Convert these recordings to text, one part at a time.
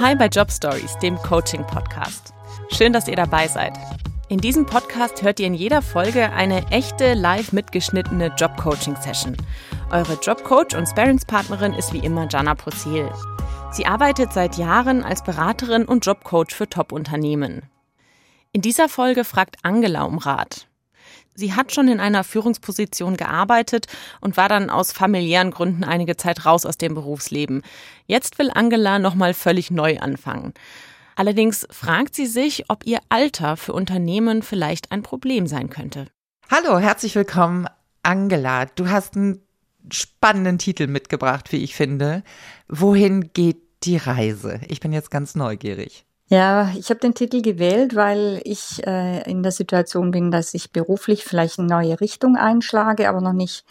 Hi bei Job Stories, dem Coaching Podcast. Schön, dass ihr dabei seid. In diesem Podcast hört ihr in jeder Folge eine echte live mitgeschnittene Job Coaching Session. Eure Jobcoach und Sparingspartnerin ist wie immer Jana Prozil. Sie arbeitet seit Jahren als Beraterin und Jobcoach für Top-Unternehmen. In dieser Folge fragt Angela um Rat. Sie hat schon in einer Führungsposition gearbeitet und war dann aus familiären Gründen einige Zeit raus aus dem Berufsleben. Jetzt will Angela nochmal völlig neu anfangen. Allerdings fragt sie sich, ob ihr Alter für Unternehmen vielleicht ein Problem sein könnte. Hallo, herzlich willkommen, Angela. Du hast einen spannenden Titel mitgebracht, wie ich finde. Wohin geht die Reise? Ich bin jetzt ganz neugierig. Ja, ich habe den Titel gewählt, weil ich äh, in der Situation bin, dass ich beruflich vielleicht eine neue Richtung einschlage, aber noch nicht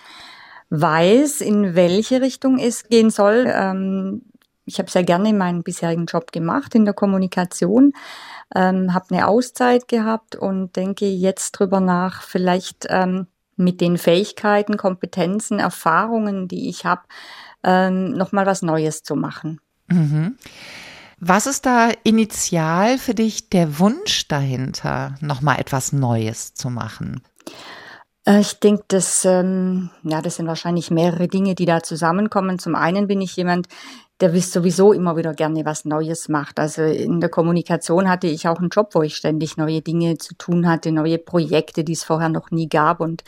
weiß, in welche Richtung es gehen soll. Ähm, ich habe sehr gerne meinen bisherigen Job gemacht in der Kommunikation, ähm, habe eine Auszeit gehabt und denke jetzt drüber nach, vielleicht ähm, mit den Fähigkeiten, Kompetenzen, Erfahrungen, die ich habe, ähm, nochmal was Neues zu machen. Mhm. Was ist da initial für dich der Wunsch dahinter, nochmal etwas Neues zu machen? Äh, ich denke, dass, ähm, ja, das sind wahrscheinlich mehrere Dinge, die da zusammenkommen. Zum einen bin ich jemand, der sowieso immer wieder gerne was Neues macht. Also in der Kommunikation hatte ich auch einen Job, wo ich ständig neue Dinge zu tun hatte, neue Projekte, die es vorher noch nie gab. Und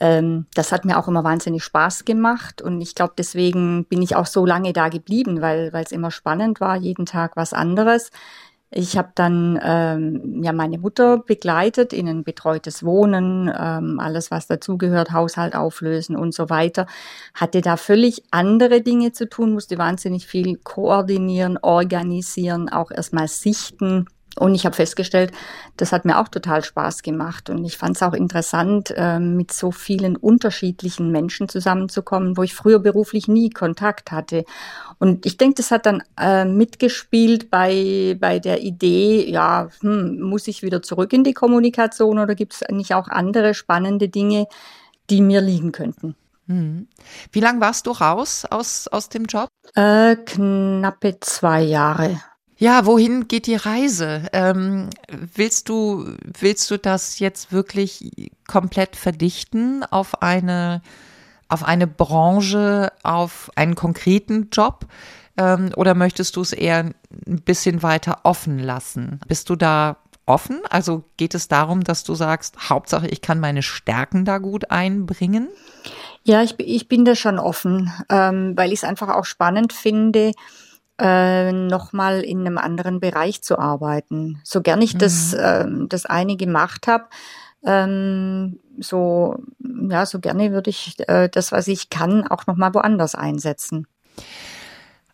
ähm, das hat mir auch immer wahnsinnig Spaß gemacht und ich glaube, deswegen bin ich auch so lange da geblieben, weil es immer spannend war, jeden Tag was anderes. Ich habe dann ähm, ja meine Mutter begleitet in ein betreutes Wohnen, ähm, alles was dazugehört, Haushalt auflösen und so weiter. Hatte da völlig andere Dinge zu tun, musste wahnsinnig viel koordinieren, organisieren, auch erstmal sichten und ich habe festgestellt, das hat mir auch total Spaß gemacht. Und ich fand es auch interessant, äh, mit so vielen unterschiedlichen Menschen zusammenzukommen, wo ich früher beruflich nie Kontakt hatte. Und ich denke, das hat dann äh, mitgespielt bei, bei der Idee, ja, hm, muss ich wieder zurück in die Kommunikation oder gibt es nicht auch andere spannende Dinge, die mir liegen könnten? Hm. Wie lange warst du raus aus, aus dem Job? Äh, knappe zwei Jahre. Ja, wohin geht die Reise? Ähm, willst du, willst du das jetzt wirklich komplett verdichten auf eine, auf eine Branche, auf einen konkreten Job? Ähm, oder möchtest du es eher ein bisschen weiter offen lassen? Bist du da offen? Also geht es darum, dass du sagst, Hauptsache ich kann meine Stärken da gut einbringen? Ja, ich, ich bin da schon offen, ähm, weil ich es einfach auch spannend finde, äh, nochmal in einem anderen Bereich zu arbeiten. So gern ich mhm. das, äh, das eine gemacht habe, ähm, so, ja, so gerne würde ich äh, das, was ich kann, auch nochmal woanders einsetzen.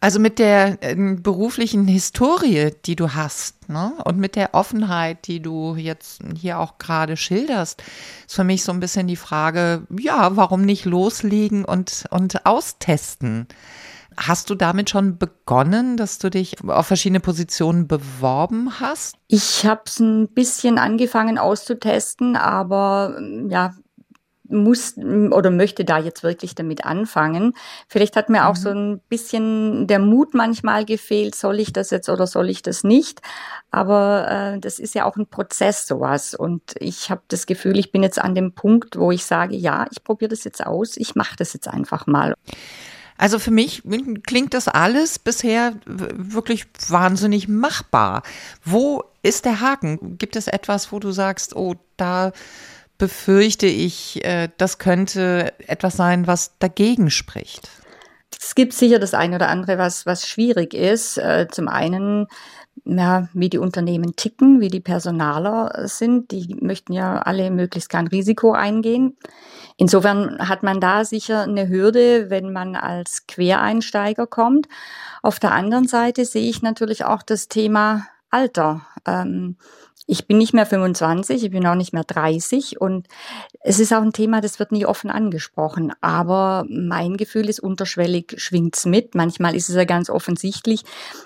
Also mit der äh, beruflichen Historie, die du hast, ne? und mit der Offenheit, die du jetzt hier auch gerade schilderst, ist für mich so ein bisschen die Frage, ja, warum nicht loslegen und, und austesten? Hast du damit schon begonnen, dass du dich auf verschiedene Positionen beworben hast? Ich habe es ein bisschen angefangen auszutesten, aber ja, muss oder möchte da jetzt wirklich damit anfangen. Vielleicht hat mir auch so mhm. ein bisschen der Mut manchmal gefehlt, soll ich das jetzt oder soll ich das nicht? Aber äh, das ist ja auch ein Prozess sowas und ich habe das Gefühl, ich bin jetzt an dem Punkt, wo ich sage, ja, ich probiere das jetzt aus, ich mache das jetzt einfach mal. Also für mich klingt das alles bisher wirklich wahnsinnig machbar. Wo ist der Haken? Gibt es etwas, wo du sagst, oh, da befürchte ich, äh, das könnte etwas sein, was dagegen spricht? Es gibt sicher das eine oder andere, was, was schwierig ist. Äh, zum einen ja, wie die Unternehmen ticken, wie die Personaler sind. Die möchten ja alle möglichst kein Risiko eingehen. Insofern hat man da sicher eine Hürde, wenn man als Quereinsteiger kommt. Auf der anderen Seite sehe ich natürlich auch das Thema Alter. Ähm, ich bin nicht mehr 25, ich bin auch nicht mehr 30 und es ist auch ein Thema, das wird nie offen angesprochen. Aber mein Gefühl ist, unterschwellig schwingt's mit. Manchmal ist es ja ganz offensichtlich,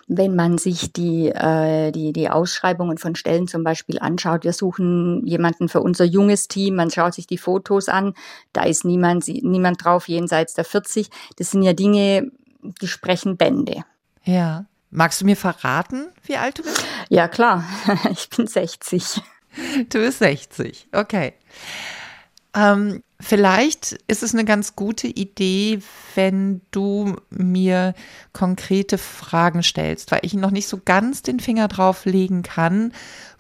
wenn man sich die, äh, die, die Ausschreibungen von Stellen zum Beispiel anschaut. Wir suchen jemanden für unser junges Team, man schaut sich die Fotos an, da ist niemand, niemand drauf jenseits der 40. Das sind ja Dinge, die sprechen Bände. Ja. Magst du mir verraten, wie alt du bist? Ja, klar. Ich bin 60. Du bist 60, okay. Ähm, vielleicht ist es eine ganz gute Idee, wenn du mir konkrete Fragen stellst, weil ich noch nicht so ganz den Finger drauf legen kann,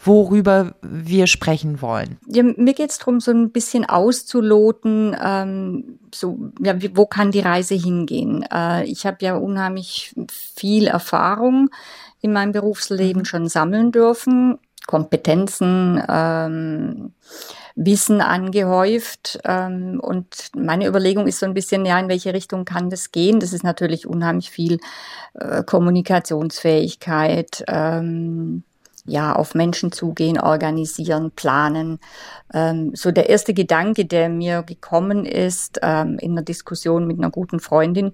worüber wir sprechen wollen. Ja, mir geht es darum, so ein bisschen auszuloten, ähm, so, ja, wie, wo kann die Reise hingehen. Äh, ich habe ja unheimlich viel Erfahrung in meinem Berufsleben mhm. schon sammeln dürfen, Kompetenzen, ähm, Wissen angehäuft. Ähm, und meine Überlegung ist so ein bisschen, ja, in welche Richtung kann das gehen? Das ist natürlich unheimlich viel äh, Kommunikationsfähigkeit, ähm, ja, auf Menschen zugehen, organisieren, planen. Ähm, so der erste Gedanke, der mir gekommen ist ähm, in einer Diskussion mit einer guten Freundin,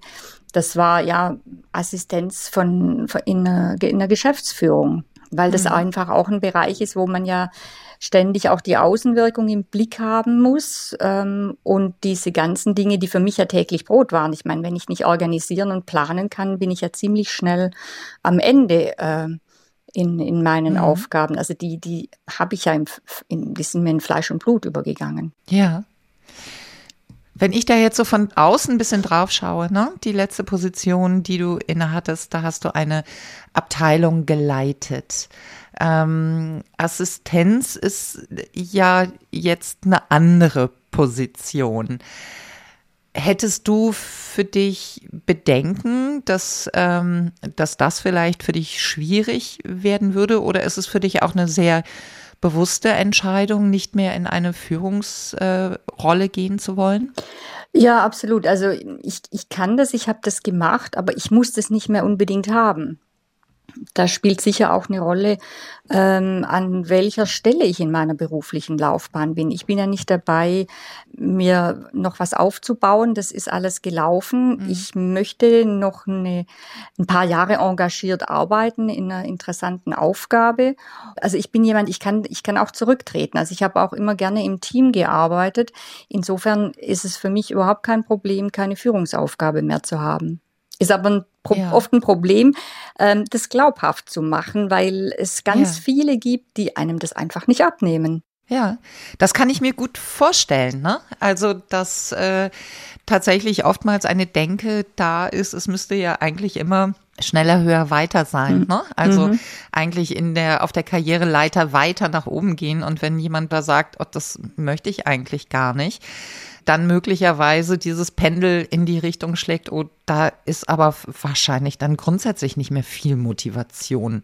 das war ja Assistenz von, von in, einer, in einer Geschäftsführung, weil das mhm. einfach auch ein Bereich ist, wo man ja ständig auch die Außenwirkung im Blick haben muss ähm, und diese ganzen Dinge, die für mich ja täglich Brot waren. Ich meine, wenn ich nicht organisieren und planen kann, bin ich ja ziemlich schnell am Ende. Äh, in, in meinen mhm. Aufgaben. Also die, die habe ich ja, im, in, die sind mir in Fleisch und Blut übergegangen. Ja. Wenn ich da jetzt so von außen ein bisschen drauf schaue, ne, die letzte Position, die du innehattest, da hast du eine Abteilung geleitet. Ähm, Assistenz ist ja jetzt eine andere Position. Hättest du für dich Bedenken, dass, ähm, dass das vielleicht für dich schwierig werden würde? Oder ist es für dich auch eine sehr bewusste Entscheidung, nicht mehr in eine Führungsrolle äh, gehen zu wollen? Ja, absolut. Also ich, ich kann das, ich habe das gemacht, aber ich muss das nicht mehr unbedingt haben da spielt sicher auch eine Rolle, ähm, an welcher Stelle ich in meiner beruflichen Laufbahn bin. Ich bin ja nicht dabei, mir noch was aufzubauen. Das ist alles gelaufen. Mhm. Ich möchte noch eine, ein paar Jahre engagiert arbeiten in einer interessanten Aufgabe. Also ich bin jemand, ich kann, ich kann auch zurücktreten. Also ich habe auch immer gerne im Team gearbeitet. Insofern ist es für mich überhaupt kein Problem, keine Führungsaufgabe mehr zu haben. Ist aber ein ja. oft ein Problem, ähm, das glaubhaft zu machen, weil es ganz ja. viele gibt, die einem das einfach nicht abnehmen. Ja, das kann ich mir gut vorstellen. Ne? Also, dass äh, tatsächlich oftmals eine Denke da ist, es müsste ja eigentlich immer schneller, höher, weiter sein. Mhm. Ne? Also mhm. eigentlich in der, auf der Karriereleiter weiter nach oben gehen. Und wenn jemand da sagt, oh, das möchte ich eigentlich gar nicht, dann möglicherweise dieses Pendel in die Richtung schlägt, oh, da ist aber wahrscheinlich dann grundsätzlich nicht mehr viel Motivation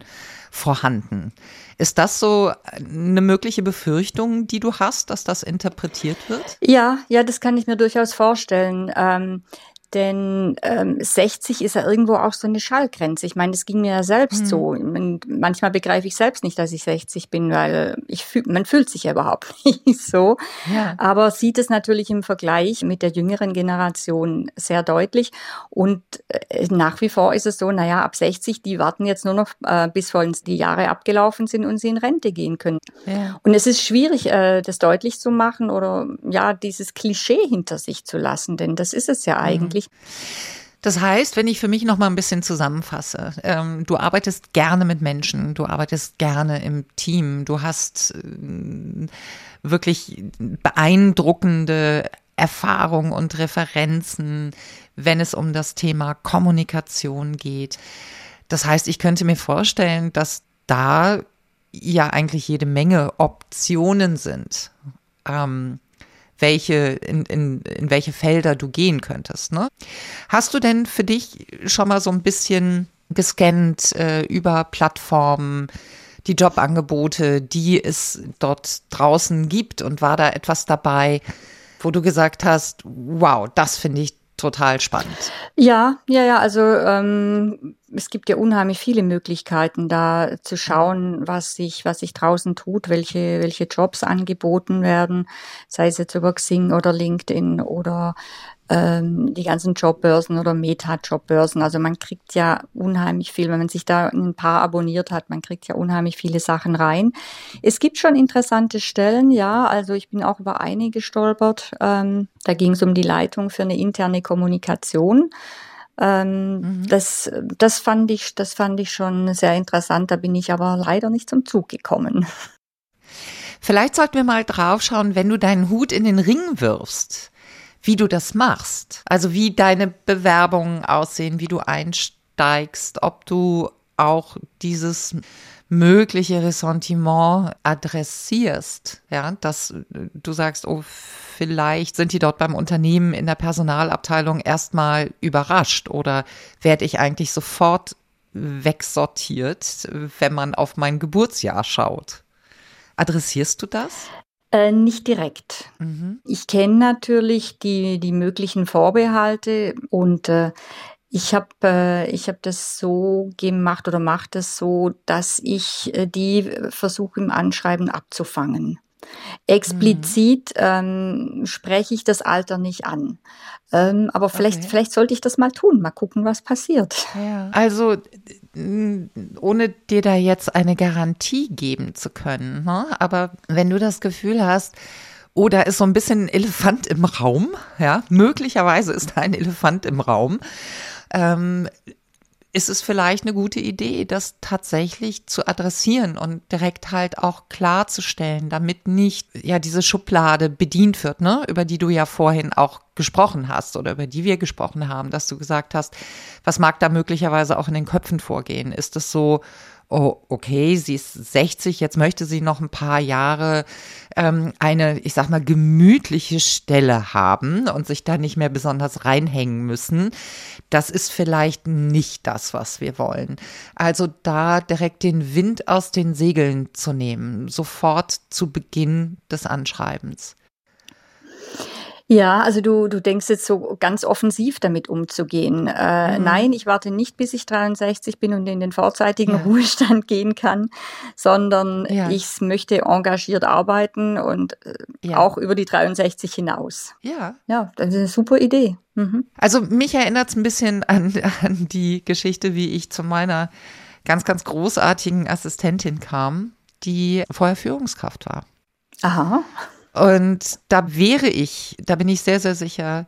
vorhanden. Ist das so eine mögliche Befürchtung, die du hast, dass das interpretiert wird? Ja, ja, das kann ich mir durchaus vorstellen. Ähm, denn ähm, 60 ist ja irgendwo auch so eine Schallgrenze. Ich meine, das ging mir ja selbst mhm. so. Und manchmal begreife ich selbst nicht, dass ich 60 bin, weil ich fühl, man fühlt sich ja überhaupt nicht so. Ja. Aber sieht es natürlich im Vergleich mit der jüngeren Generation sehr deutlich. Und äh, nach wie vor ist es so, naja, ab 60, die warten jetzt nur noch, äh, bis vor uns die Jahre abgelaufen sind und sie in Rente gehen können. Ja. Und es ist schwierig, äh, das deutlich zu machen oder ja, dieses Klischee hinter sich zu lassen, denn das ist es ja mhm. eigentlich. Mhm wirklich. Das heißt, wenn ich für mich noch mal ein bisschen zusammenfasse, ähm, du arbeitest gerne mit Menschen, du arbeitest gerne im Team, du hast äh, wirklich beeindruckende Erfahrungen und Referenzen, wenn es um das Thema Kommunikation geht. Das heißt, ich könnte mir vorstellen, dass da ja eigentlich jede Menge Optionen sind. Ähm, welche, in, in, in welche Felder du gehen könntest. Ne? Hast du denn für dich schon mal so ein bisschen gescannt äh, über Plattformen, die Jobangebote, die es dort draußen gibt und war da etwas dabei, wo du gesagt hast, wow, das finde ich total spannend. Ja, ja, ja, also ähm, es gibt ja unheimlich viele Möglichkeiten, da zu schauen, was sich, was sich draußen tut, welche, welche Jobs angeboten werden, sei es jetzt über Xing oder LinkedIn oder ähm, die ganzen Jobbörsen oder Meta-Jobbörsen. Also man kriegt ja unheimlich viel, wenn man sich da ein paar abonniert hat, man kriegt ja unheimlich viele Sachen rein. Es gibt schon interessante Stellen, ja. Also ich bin auch über eine gestolpert. Ähm, da ging es um die Leitung für eine interne Kommunikation. Ähm, mhm. Das, das fand ich, das fand ich schon sehr interessant. Da bin ich aber leider nicht zum Zug gekommen. Vielleicht sollten wir mal draufschauen, wenn du deinen Hut in den Ring wirfst, wie du das machst. Also wie deine Bewerbungen aussehen, wie du einsteigst, ob du auch dieses mögliche Ressentiment adressierst, ja, dass du sagst, oh, vielleicht sind die dort beim Unternehmen in der Personalabteilung erstmal überrascht oder werde ich eigentlich sofort wegsortiert, wenn man auf mein Geburtsjahr schaut. Adressierst du das? Äh, nicht direkt. Mhm. Ich kenne natürlich die, die möglichen Vorbehalte und äh, ich habe äh, ich hab das so gemacht oder mache das so, dass ich äh, die versuche im Anschreiben abzufangen. Explizit mhm. ähm, spreche ich das Alter nicht an. Ähm, aber vielleicht, okay. vielleicht sollte ich das mal tun, mal gucken, was passiert. Ja. Also ohne dir da jetzt eine Garantie geben zu können, ne? aber wenn du das Gefühl hast, oh, da ist so ein bisschen ein Elefant im Raum, ja, möglicherweise ist da ein Elefant im Raum, ähm, ist es vielleicht eine gute Idee, das tatsächlich zu adressieren und direkt halt auch klarzustellen, damit nicht ja diese Schublade bedient wird, ne, über die du ja vorhin auch gesprochen hast oder über die wir gesprochen haben, dass du gesagt hast, was mag da möglicherweise auch in den Köpfen vorgehen? Ist es so, oh, okay, sie ist 60, jetzt möchte sie noch ein paar Jahre ähm, eine, ich sag mal, gemütliche Stelle haben und sich da nicht mehr besonders reinhängen müssen. Das ist vielleicht nicht das, was wir wollen. Also da direkt den Wind aus den Segeln zu nehmen, sofort zu Beginn des Anschreibens. Ja, also du, du denkst jetzt so ganz offensiv damit umzugehen. Äh, mhm. Nein, ich warte nicht, bis ich 63 bin und in den vorzeitigen ja. Ruhestand gehen kann, sondern ja. ich möchte engagiert arbeiten und äh, ja. auch über die 63 hinaus. Ja. Ja, das ist eine super Idee. Mhm. Also mich erinnert es ein bisschen an, an die Geschichte, wie ich zu meiner ganz, ganz großartigen Assistentin kam, die vorher Führungskraft war. Aha. Und da wäre ich, da bin ich sehr, sehr sicher,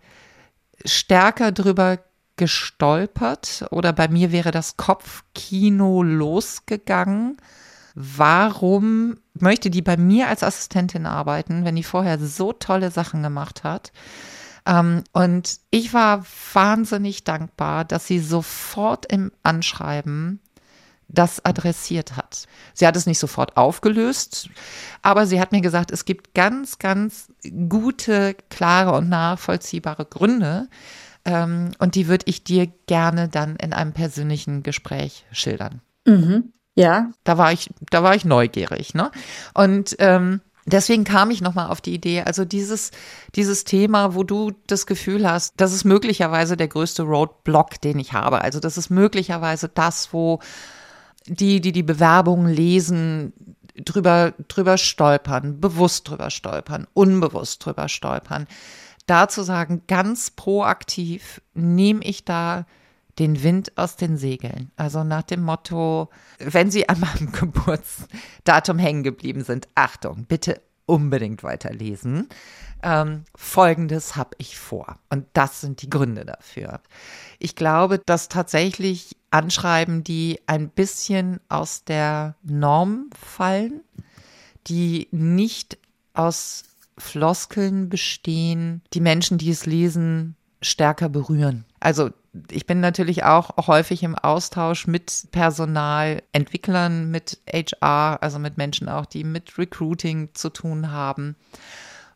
stärker drüber gestolpert oder bei mir wäre das Kopfkino losgegangen. Warum möchte die bei mir als Assistentin arbeiten, wenn die vorher so tolle Sachen gemacht hat? Ähm, und ich war wahnsinnig dankbar, dass sie sofort im Anschreiben das adressiert hat. Sie hat es nicht sofort aufgelöst, aber sie hat mir gesagt, es gibt ganz, ganz gute, klare und nachvollziehbare Gründe. Ähm, und die würde ich dir gerne dann in einem persönlichen Gespräch schildern. Mhm. Ja. Da war ich, da war ich neugierig, ne? Und ähm, Deswegen kam ich nochmal auf die Idee, also dieses, dieses Thema, wo du das Gefühl hast, das ist möglicherweise der größte Roadblock, den ich habe. Also das ist möglicherweise das, wo die, die die Bewerbung lesen, drüber, drüber stolpern, bewusst drüber stolpern, unbewusst drüber stolpern. Da zu sagen, ganz proaktiv nehme ich da den Wind aus den Segeln. Also nach dem Motto, wenn Sie an meinem Geburtsdatum hängen geblieben sind, Achtung, bitte unbedingt weiterlesen. Ähm, Folgendes habe ich vor. Und das sind die Gründe dafür. Ich glaube, dass tatsächlich Anschreiben, die ein bisschen aus der Norm fallen, die nicht aus Floskeln bestehen, die Menschen, die es lesen, stärker berühren. Also ich bin natürlich auch häufig im Austausch mit Personalentwicklern, mit HR, also mit Menschen auch, die mit Recruiting zu tun haben.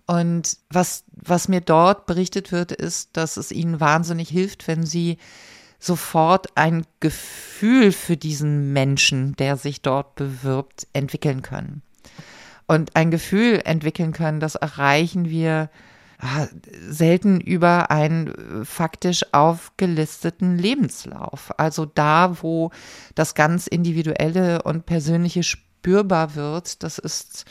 Und was, was mir dort berichtet wird, ist, dass es ihnen wahnsinnig hilft, wenn sie sofort ein Gefühl für diesen Menschen, der sich dort bewirbt, entwickeln können. Und ein Gefühl entwickeln können, das erreichen wir ah, selten über einen faktisch aufgelisteten Lebenslauf. Also da, wo das ganz individuelle und persönliche spürbar wird, das ist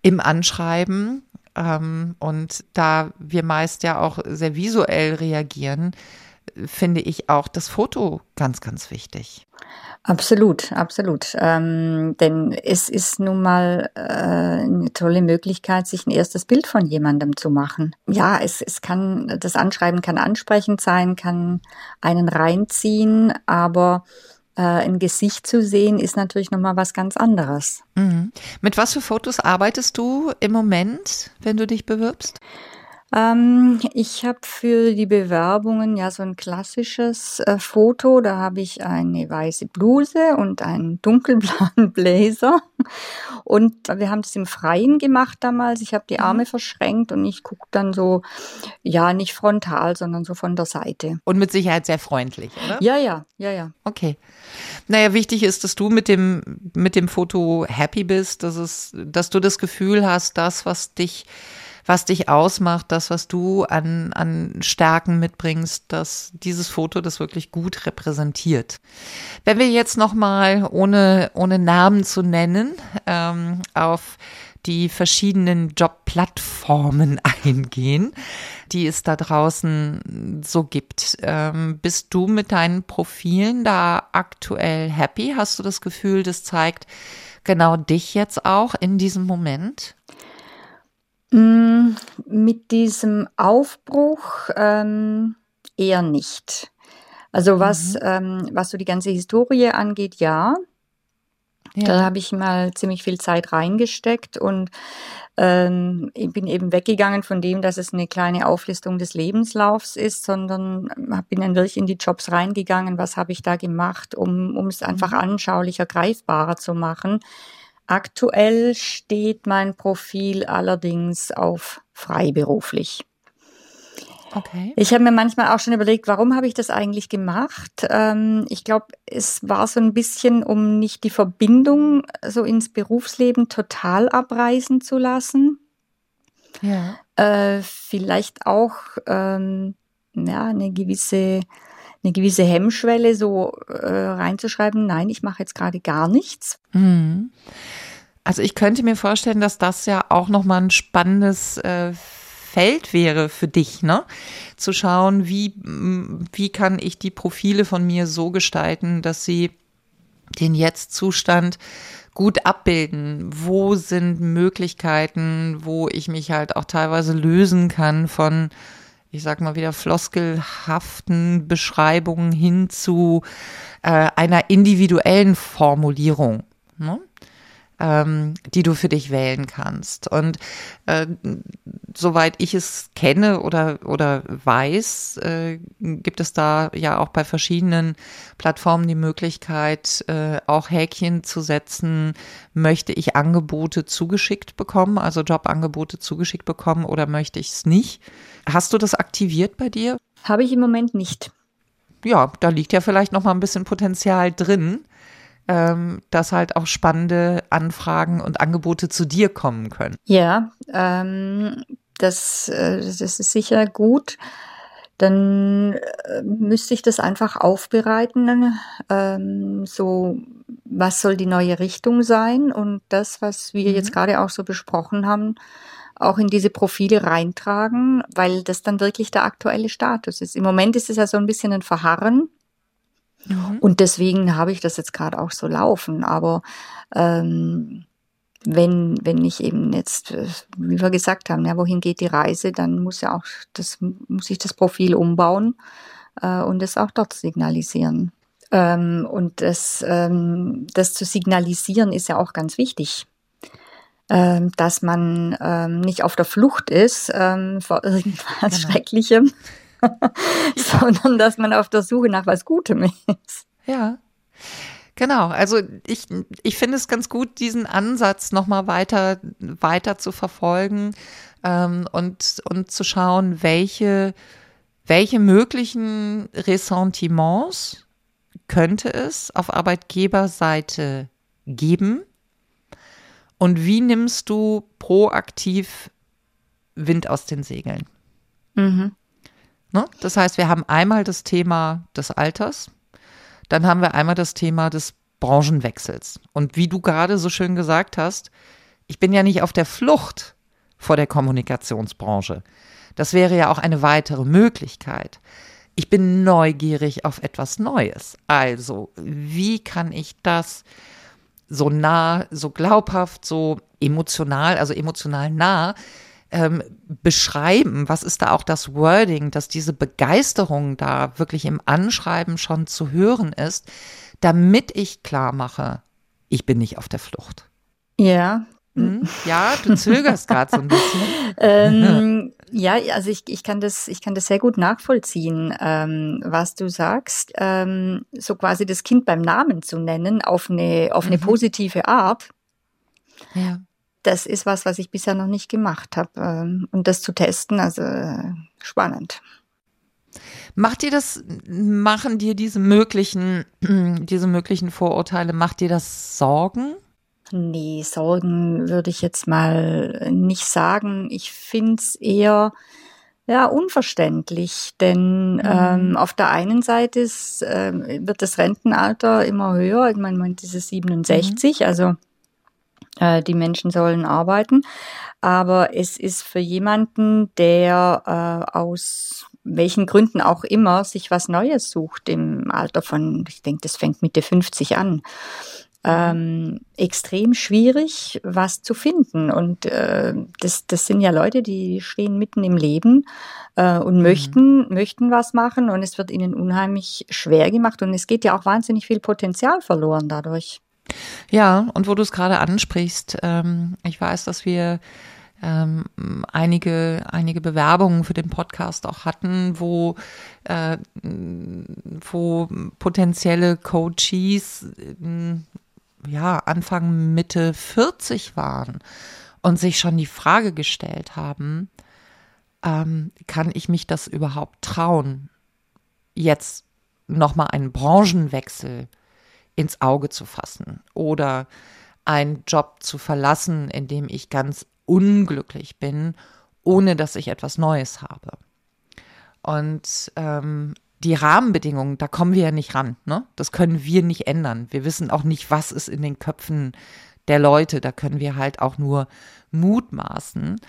im Anschreiben. Ähm, und da wir meist ja auch sehr visuell reagieren, finde ich auch das Foto ganz, ganz wichtig. Absolut, absolut. Ähm, denn es ist nun mal äh, eine tolle Möglichkeit, sich ein erstes Bild von jemandem zu machen. Ja, es, es kann, das Anschreiben kann ansprechend sein, kann einen reinziehen, aber äh, ein Gesicht zu sehen ist natürlich nochmal was ganz anderes. Mhm. Mit was für Fotos arbeitest du im Moment, wenn du dich bewirbst? Ähm, ich habe für die Bewerbungen ja so ein klassisches äh, Foto. Da habe ich eine weiße Bluse und einen dunkelblauen Blazer. Und wir haben das im Freien gemacht damals. Ich habe die Arme mhm. verschränkt und ich gucke dann so, ja, nicht frontal, sondern so von der Seite. Und mit Sicherheit sehr freundlich, oder? Ja, ja, ja, ja. Okay. Naja, wichtig ist, dass du mit dem, mit dem Foto happy bist, dass es, dass du das Gefühl hast, das, was dich was dich ausmacht, das, was du an, an Stärken mitbringst, dass dieses Foto das wirklich gut repräsentiert. Wenn wir jetzt nochmal, ohne, ohne Namen zu nennen, ähm, auf die verschiedenen Jobplattformen eingehen, die es da draußen so gibt. Ähm, bist du mit deinen Profilen da aktuell happy? Hast du das Gefühl, das zeigt genau dich jetzt auch in diesem Moment? Mm, mit diesem Aufbruch ähm, eher nicht. Also was, mhm. ähm, was so die ganze Historie angeht, ja. ja. Da habe ich mal ziemlich viel Zeit reingesteckt und ähm, ich bin eben weggegangen von dem, dass es eine kleine Auflistung des Lebenslaufs ist, sondern bin dann wirklich in die Jobs reingegangen, was habe ich da gemacht, um, um es einfach mhm. anschaulicher, greifbarer zu machen. Aktuell steht mein Profil allerdings auf freiberuflich. Okay. Ich habe mir manchmal auch schon überlegt, warum habe ich das eigentlich gemacht? Ähm, ich glaube, es war so ein bisschen, um nicht die Verbindung so ins Berufsleben total abreißen zu lassen. Ja. Äh, vielleicht auch ähm, ja, eine gewisse eine gewisse Hemmschwelle, so äh, reinzuschreiben, nein, ich mache jetzt gerade gar nichts. Mhm. Also ich könnte mir vorstellen, dass das ja auch nochmal ein spannendes äh, Feld wäre für dich, ne? Zu schauen, wie, wie kann ich die Profile von mir so gestalten, dass sie den Jetzt-Zustand gut abbilden? Wo sind Möglichkeiten, wo ich mich halt auch teilweise lösen kann von ich sag mal wieder, floskelhaften Beschreibungen hin zu äh, einer individuellen Formulierung. Ne? Ähm, die du für dich wählen kannst. Und äh, soweit ich es kenne oder, oder weiß, äh, gibt es da ja auch bei verschiedenen Plattformen die Möglichkeit, äh, auch Häkchen zu setzen, möchte ich Angebote zugeschickt bekommen, also Jobangebote zugeschickt bekommen oder möchte ich es nicht. Hast du das aktiviert bei dir? Habe ich im Moment nicht. Ja, da liegt ja vielleicht noch mal ein bisschen Potenzial drin ähm, dass halt auch spannende Anfragen und Angebote zu dir kommen können. Ja, ähm, das, äh, das ist sicher gut. Dann äh, müsste ich das einfach aufbereiten. Ähm, so, was soll die neue Richtung sein? Und das, was wir mhm. jetzt gerade auch so besprochen haben, auch in diese Profile reintragen, weil das dann wirklich der aktuelle Status ist. Im Moment ist es ja so ein bisschen ein Verharren Mhm. Und deswegen habe ich das jetzt gerade auch so laufen. Aber ähm, wenn, wenn ich eben jetzt, äh, wie wir gesagt haben, ja, wohin geht die Reise, dann muss ja auch das, muss ich das Profil umbauen äh, und es auch dort signalisieren. Ähm, und das, ähm, das zu signalisieren ist ja auch ganz wichtig. Ähm, dass man ähm, nicht auf der Flucht ist ähm, vor irgendwas genau. Schrecklichem, sondern dass man auf der Suche nach was Gutem ist. Ja. Genau, also ich, ich finde es ganz gut, diesen Ansatz nochmal weiter, weiter zu verfolgen ähm, und, und zu schauen, welche, welche möglichen Ressentiments könnte es auf Arbeitgeberseite geben und wie nimmst du proaktiv Wind aus den Segeln? Mhm. Ne? Das heißt, wir haben einmal das Thema des Alters, dann haben wir einmal das Thema des Branchenwechsels. Und wie du gerade so schön gesagt hast, ich bin ja nicht auf der Flucht vor der Kommunikationsbranche. Das wäre ja auch eine weitere Möglichkeit. ich bin neugierig auf etwas Neues. Also, wie kann ich das so nah, so glaubhaft, so emotional, also emotional nah ähm, beschreiben? Was ist da auch das Wording, dass diese Begeisterung da wirklich im Anschreiben schon zu hören ist, damit ich klar mache, ich bin nicht auf der Flucht? Ja, hm? Ja, du zögerst gerade so ein bisschen. ähm, ja, also ich, ich, kann das, ich kann das sehr gut nachvollziehen, ähm, was du sagst. Ähm, so quasi das Kind beim Namen zu nennen, auf eine, auf eine mhm. positive Art. Ja. Das ist was, was ich bisher noch nicht gemacht habe. Ähm, und das zu testen, also spannend. Macht dir das, machen dir diese möglichen, diese möglichen Vorurteile, macht dir das Sorgen? Nee, Sorgen würde ich jetzt mal nicht sagen. Ich finde es eher ja, unverständlich, denn mhm. ähm, auf der einen Seite ist, äh, wird das Rentenalter immer höher. Ich meine, man diese 67, mhm. also äh, die Menschen sollen arbeiten. Aber es ist für jemanden, der äh, aus welchen Gründen auch immer sich was Neues sucht im Alter von, ich denke, das fängt Mitte 50 an ähm, extrem schwierig, was zu finden. Und äh, das, das sind ja Leute, die stehen mitten im Leben äh, und mhm. möchten, möchten was machen und es wird ihnen unheimlich schwer gemacht und es geht ja auch wahnsinnig viel Potenzial verloren dadurch. Ja, und wo du es gerade ansprichst, ähm, ich weiß, dass wir ähm, einige, einige Bewerbungen für den Podcast auch hatten, wo, äh, wo potenzielle Coaches äh, ja, Anfang, Mitte 40 waren und sich schon die Frage gestellt haben, ähm, kann ich mich das überhaupt trauen, jetzt nochmal einen Branchenwechsel ins Auge zu fassen oder einen Job zu verlassen, in dem ich ganz unglücklich bin, ohne dass ich etwas Neues habe. Und ähm, die Rahmenbedingungen, da kommen wir ja nicht ran. Ne? Das können wir nicht ändern. Wir wissen auch nicht, was ist in den Köpfen der Leute. Da können wir halt auch nur mutmaßen.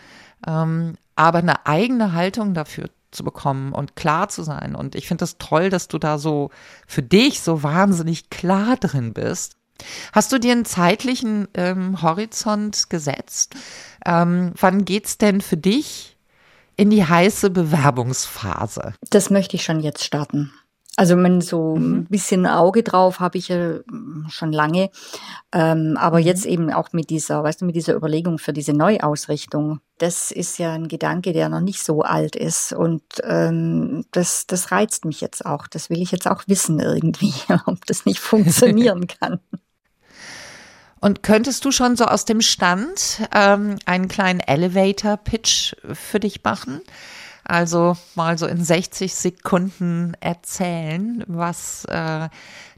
Ähm, aber eine eigene Haltung dafür zu bekommen und klar zu sein. Und ich finde es das toll, dass du da so für dich so wahnsinnig klar drin bist. Hast du dir einen zeitlichen ähm, Horizont gesetzt? Ähm, wann geht's denn für dich in die heiße Bewerbungsphase? Das möchte ich schon jetzt starten. Also man so mhm. ein bisschen Auge drauf habe ich ja schon lange, ähm, aber mhm. jetzt eben auch mit dieser, weißt du, mit dieser Überlegung für diese Neuausrichtung. Das ist ja ein Gedanke, der noch nicht so alt ist und ähm, das, das reizt mich jetzt auch. Das will ich jetzt auch wissen irgendwie, ob das nicht funktionieren kann. Und könntest du schon so aus dem Stand ähm, einen kleinen Elevator-Pitch für dich machen? Also mal so in 60 Sekunden erzählen, was äh,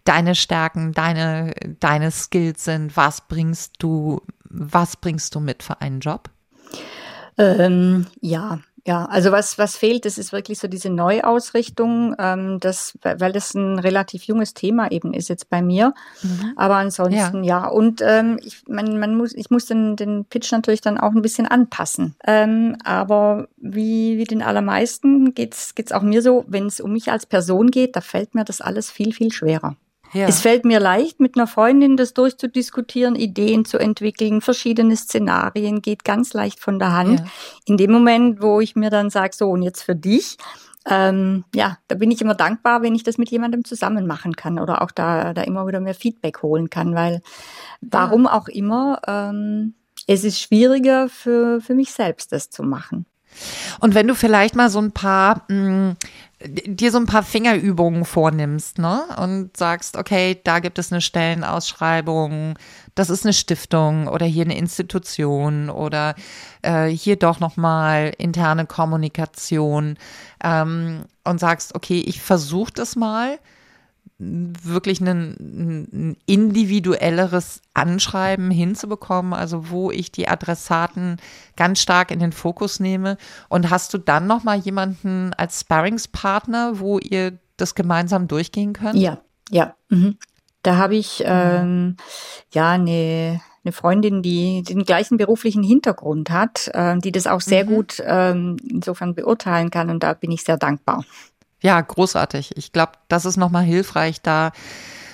deine Stärken, deine, deine Skills sind, was bringst du, was bringst du mit für einen Job? Ähm, ja, ja, also was, was fehlt, das ist wirklich so diese Neuausrichtung, ähm, das, weil das ein relativ junges Thema eben ist jetzt bei mir. Mhm. Aber ansonsten ja. ja. Und ähm, ich, man, man muss, ich muss den, den Pitch natürlich dann auch ein bisschen anpassen. Ähm, aber wie, wie den allermeisten geht's geht's auch mir so, wenn es um mich als Person geht, da fällt mir das alles viel, viel schwerer. Ja. Es fällt mir leicht, mit einer Freundin das durchzudiskutieren, Ideen zu entwickeln, verschiedene Szenarien, geht ganz leicht von der Hand. Ja. In dem Moment, wo ich mir dann sage, so und jetzt für dich, ähm, ja, da bin ich immer dankbar, wenn ich das mit jemandem zusammen machen kann oder auch da, da immer wieder mehr Feedback holen kann, weil warum auch immer, ähm, es ist schwieriger für, für mich selbst, das zu machen. Und wenn du vielleicht mal so ein paar mh, mm, dir so ein paar Fingerübungen vornimmst, ne? Und sagst, okay, da gibt es eine Stellenausschreibung, das ist eine Stiftung oder hier eine Institution oder äh, hier doch nochmal interne Kommunikation ähm, und sagst, okay, ich versuche das mal wirklich ein, ein, individuelleres Anschreiben hinzubekommen, also wo ich die Adressaten ganz stark in den Fokus nehme. Und hast du dann noch mal jemanden als Sparringspartner, wo ihr das gemeinsam durchgehen könnt? Ja, ja. Mhm. Da habe ich ähm, ja eine eine Freundin, die den gleichen beruflichen Hintergrund hat, äh, die das auch sehr mhm. gut ähm, insofern beurteilen kann und da bin ich sehr dankbar. Ja, großartig. Ich glaube, das ist nochmal hilfreich, da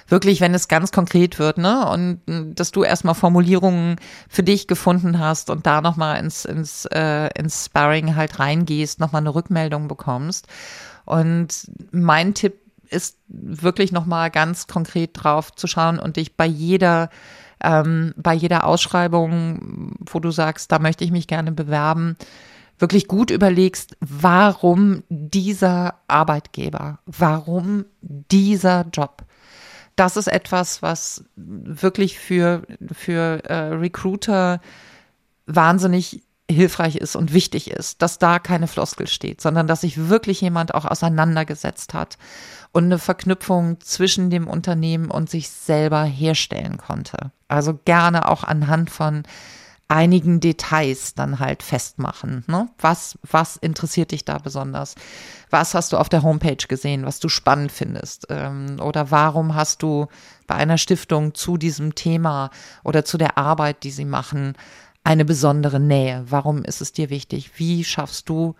wirklich, wenn es ganz konkret wird, ne? Und mm, dass du erstmal Formulierungen für dich gefunden hast und da nochmal ins, ins, äh, ins Sparring halt reingehst, nochmal eine Rückmeldung bekommst. Und mein Tipp ist wirklich nochmal ganz konkret drauf zu schauen und dich bei jeder ähm, bei jeder Ausschreibung, wo du sagst, da möchte ich mich gerne bewerben, wirklich gut überlegst, warum dieser Arbeitgeber, warum dieser Job das ist etwas, was wirklich für, für äh, Recruiter wahnsinnig hilfreich ist und wichtig ist, dass da keine Floskel steht, sondern dass sich wirklich jemand auch auseinandergesetzt hat und eine Verknüpfung zwischen dem Unternehmen und sich selber herstellen konnte. Also gerne auch anhand von einigen Details dann halt festmachen. Ne? Was, was interessiert dich da besonders? Was hast du auf der Homepage gesehen, was du spannend findest? Ähm, oder warum hast du bei einer Stiftung zu diesem Thema oder zu der Arbeit, die sie machen, eine besondere Nähe? Warum ist es dir wichtig? Wie schaffst du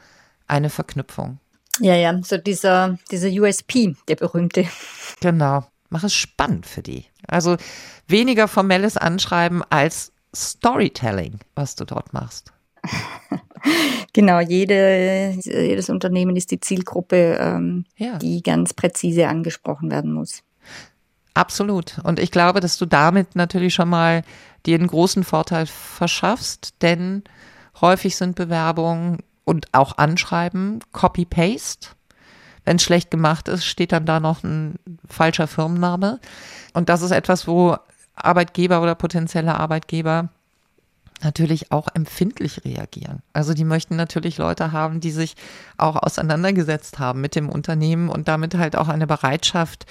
eine Verknüpfung? Ja, ja, so dieser, dieser USP, der berühmte. Genau. Mach es spannend für die. Also weniger formelles Anschreiben als Storytelling, was du dort machst. Genau, jede, jedes Unternehmen ist die Zielgruppe, ähm, ja. die ganz präzise angesprochen werden muss. Absolut. Und ich glaube, dass du damit natürlich schon mal dir einen großen Vorteil verschaffst, denn häufig sind Bewerbungen und auch Anschreiben Copy-Paste. Wenn es schlecht gemacht ist, steht dann da noch ein falscher Firmenname. Und das ist etwas, wo Arbeitgeber oder potenzielle Arbeitgeber natürlich auch empfindlich reagieren. Also die möchten natürlich Leute haben, die sich auch auseinandergesetzt haben mit dem Unternehmen und damit halt auch eine Bereitschaft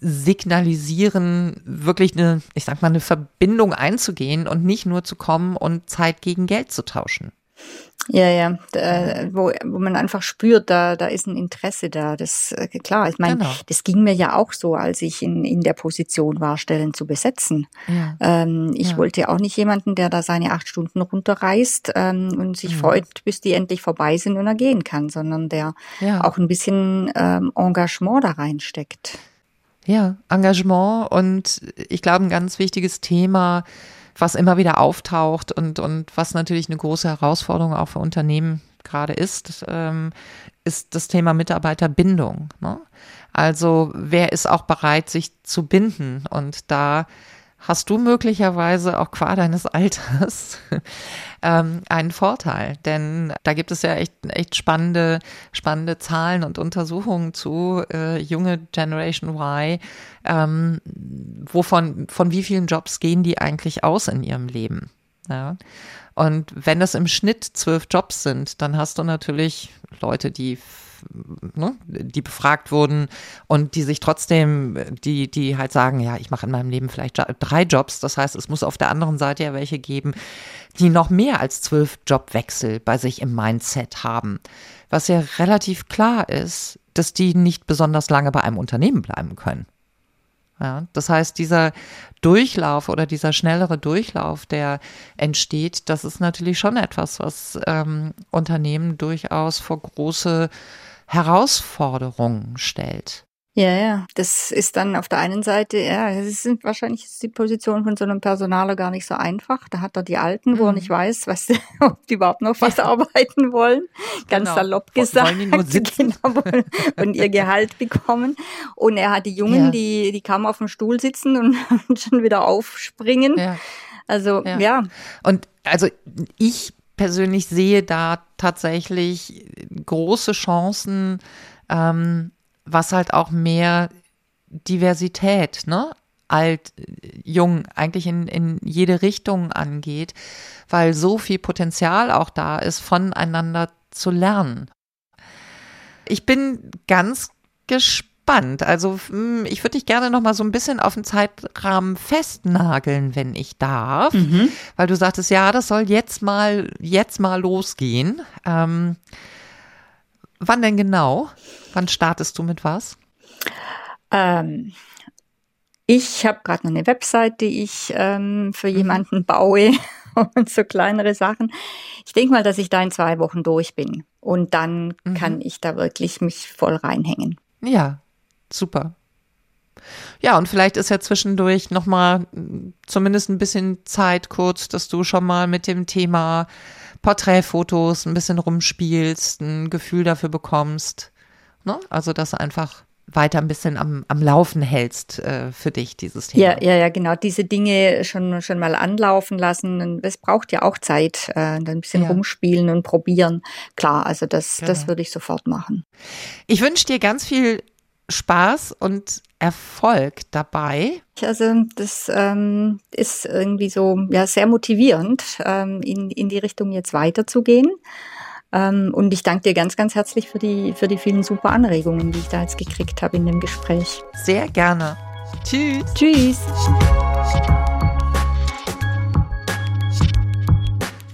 signalisieren, wirklich eine, ich sag mal, eine Verbindung einzugehen und nicht nur zu kommen und Zeit gegen Geld zu tauschen. Ja, ja, da, wo, wo man einfach spürt, da, da ist ein Interesse da. Das äh, klar, ich meine, genau. das ging mir ja auch so, als ich in, in der Position war, Stellen zu besetzen. Ja. Ähm, ich ja. wollte auch nicht jemanden, der da seine acht Stunden runterreißt ähm, und sich mhm. freut, bis die endlich vorbei sind und er gehen kann, sondern der ja. auch ein bisschen ähm, Engagement da reinsteckt. Ja, Engagement und ich glaube, ein ganz wichtiges Thema, was immer wieder auftaucht und, und was natürlich eine große Herausforderung auch für Unternehmen gerade ist, ähm, ist das Thema Mitarbeiterbindung. Ne? Also wer ist auch bereit, sich zu binden? Und da hast du möglicherweise auch qua deines Alters ähm, einen Vorteil. Denn da gibt es ja echt, echt spannende, spannende Zahlen und Untersuchungen zu äh, junge Generation Y. Ähm, wovon, von wie vielen Jobs gehen die eigentlich aus in ihrem Leben? Ja. Und wenn es im Schnitt zwölf Jobs sind, dann hast du natürlich Leute, die ne, die befragt wurden und die sich trotzdem, die, die halt sagen, ja, ich mache in meinem Leben vielleicht drei Jobs. Das heißt, es muss auf der anderen Seite ja welche geben, die noch mehr als zwölf Jobwechsel bei sich im Mindset haben. Was ja relativ klar ist, dass die nicht besonders lange bei einem Unternehmen bleiben können. Ja, das heißt, dieser Durchlauf oder dieser schnellere Durchlauf, der entsteht, das ist natürlich schon etwas, was ähm, Unternehmen durchaus vor große Herausforderungen stellt. Ja, ja, das ist dann auf der einen Seite, ja, es sind wahrscheinlich ist die Position von so einem Personaler gar nicht so einfach. Da hat er die Alten, wo er nicht mhm. weiß, was, ob die überhaupt noch was arbeiten wollen. Ganz genau. salopp gesagt. Genau, und ihr Gehalt bekommen. Und er hat die Jungen, ja. die, die kaum auf dem Stuhl sitzen und, und schon wieder aufspringen. Ja. Also, ja. ja. Und also ich persönlich sehe da tatsächlich große Chancen, ähm, was halt auch mehr Diversität, ne? alt, jung, eigentlich in, in jede Richtung angeht, weil so viel Potenzial auch da ist, voneinander zu lernen. Ich bin ganz gespannt spannend. Also hm, ich würde dich gerne noch mal so ein bisschen auf den Zeitrahmen festnageln, wenn ich darf, mhm. weil du sagtest, ja, das soll jetzt mal jetzt mal losgehen. Ähm, wann denn genau? Wann startest du mit was? Ähm, ich habe gerade noch eine Website, die ich ähm, für mhm. jemanden baue und so kleinere Sachen. Ich denke mal, dass ich da in zwei Wochen durch bin und dann mhm. kann ich da wirklich mich voll reinhängen. Ja, super. Ja, und vielleicht ist ja zwischendurch nochmal zumindest ein bisschen Zeit kurz, dass du schon mal mit dem Thema Porträtfotos ein bisschen rumspielst, ein Gefühl dafür bekommst. Ne? Also das einfach weiter ein bisschen am, am Laufen hältst äh, für dich, dieses Thema. Ja, ja, ja, genau. Diese Dinge schon, schon mal anlaufen lassen. Es braucht ja auch Zeit, äh, ein bisschen ja. rumspielen und probieren. Klar, also das, genau. das würde ich sofort machen. Ich wünsche dir ganz viel Spaß und Erfolg dabei? Also das ähm, ist irgendwie so ja sehr motivierend, ähm, in, in die Richtung jetzt weiterzugehen. Ähm, und ich danke dir ganz, ganz herzlich für die, für die vielen super Anregungen, die ich da jetzt gekriegt habe in dem Gespräch. Sehr gerne. Tschüss. Tschüss.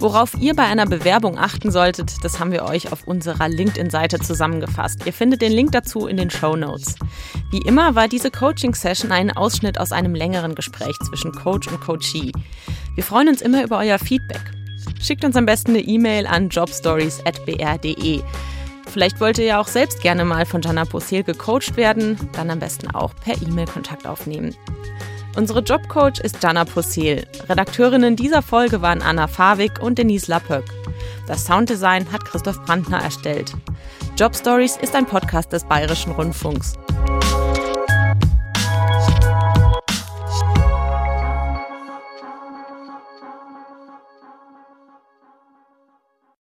Worauf ihr bei einer Bewerbung achten solltet, das haben wir euch auf unserer LinkedIn-Seite zusammengefasst. Ihr findet den Link dazu in den Show Notes. Wie immer war diese Coaching-Session ein Ausschnitt aus einem längeren Gespräch zwischen Coach und Coachee. Wir freuen uns immer über euer Feedback. Schickt uns am besten eine E-Mail an jobstories.br.de. Vielleicht wollt ihr ja auch selbst gerne mal von Jana Posel gecoacht werden, dann am besten auch per E-Mail Kontakt aufnehmen. Unsere Jobcoach ist Jana Possel. Redakteurinnen dieser Folge waren Anna Fawig und Denise Lappöck. Das Sounddesign hat Christoph Brandner erstellt. Job Stories ist ein Podcast des Bayerischen Rundfunks.